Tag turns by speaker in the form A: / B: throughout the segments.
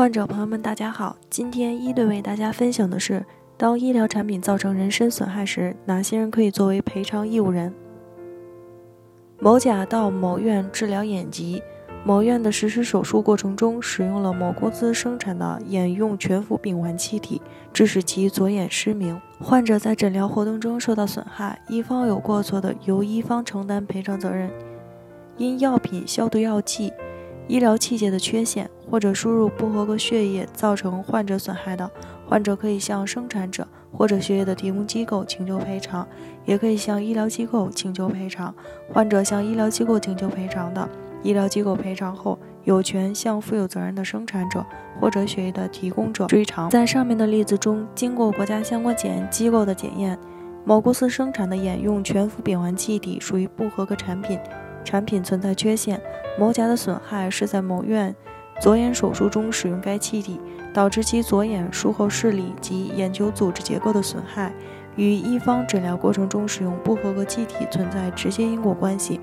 A: 患者朋友们，大家好，今天一队为大家分享的是，当医疗产品造成人身损害时，哪些人可以作为赔偿义务人？某甲到某院治疗眼疾，某院的实施手术过程中使用了某公司生产的眼用全氟丙烷气体，致使其左眼失明。患者在诊疗活动中受到损害，一方有过错的，由一方承担赔偿责任。因药品、消毒药剂、医疗器械的缺陷或者输入不合格血液造成患者损害的，患者可以向生产者或者血液的提供机构请求赔偿，也可以向医疗机构请求赔偿。患者向医疗机构请求赔偿的，医疗机构赔偿后有权向负有责任的生产者或者血液的提供者追偿。在上面的例子中，经过国家相关检验机构的检验，某公司生产的眼用全氟丙烷气体属于不合格产品。产品存在缺陷，某甲的损害是在某院左眼手术中使用该气体，导致其左眼术后视力及眼球组织结构的损害，与一方诊疗过程中使用不合格气体存在直接因果关系。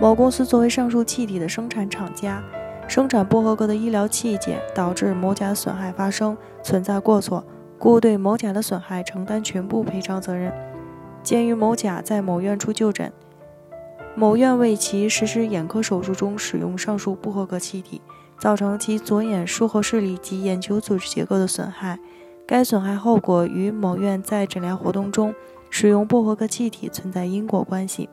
A: 某公司作为上述气体的生产厂家，生产不合格的医疗器械，导致某甲损害发生，存在过错，故对某甲的损害承担全部赔偿责任。鉴于某甲在某院处就诊。某院为其实施眼科手术中使用上述不合格气体，造成其左眼术后视力及眼球组织结构的损害。该损害后果与某院在诊疗活动中使用不合格气体存在因果关系。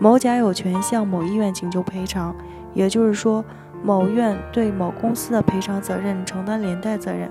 A: 某甲有权向某医院请求赔偿，也就是说，某院对某公司的赔偿责任承担连带责任。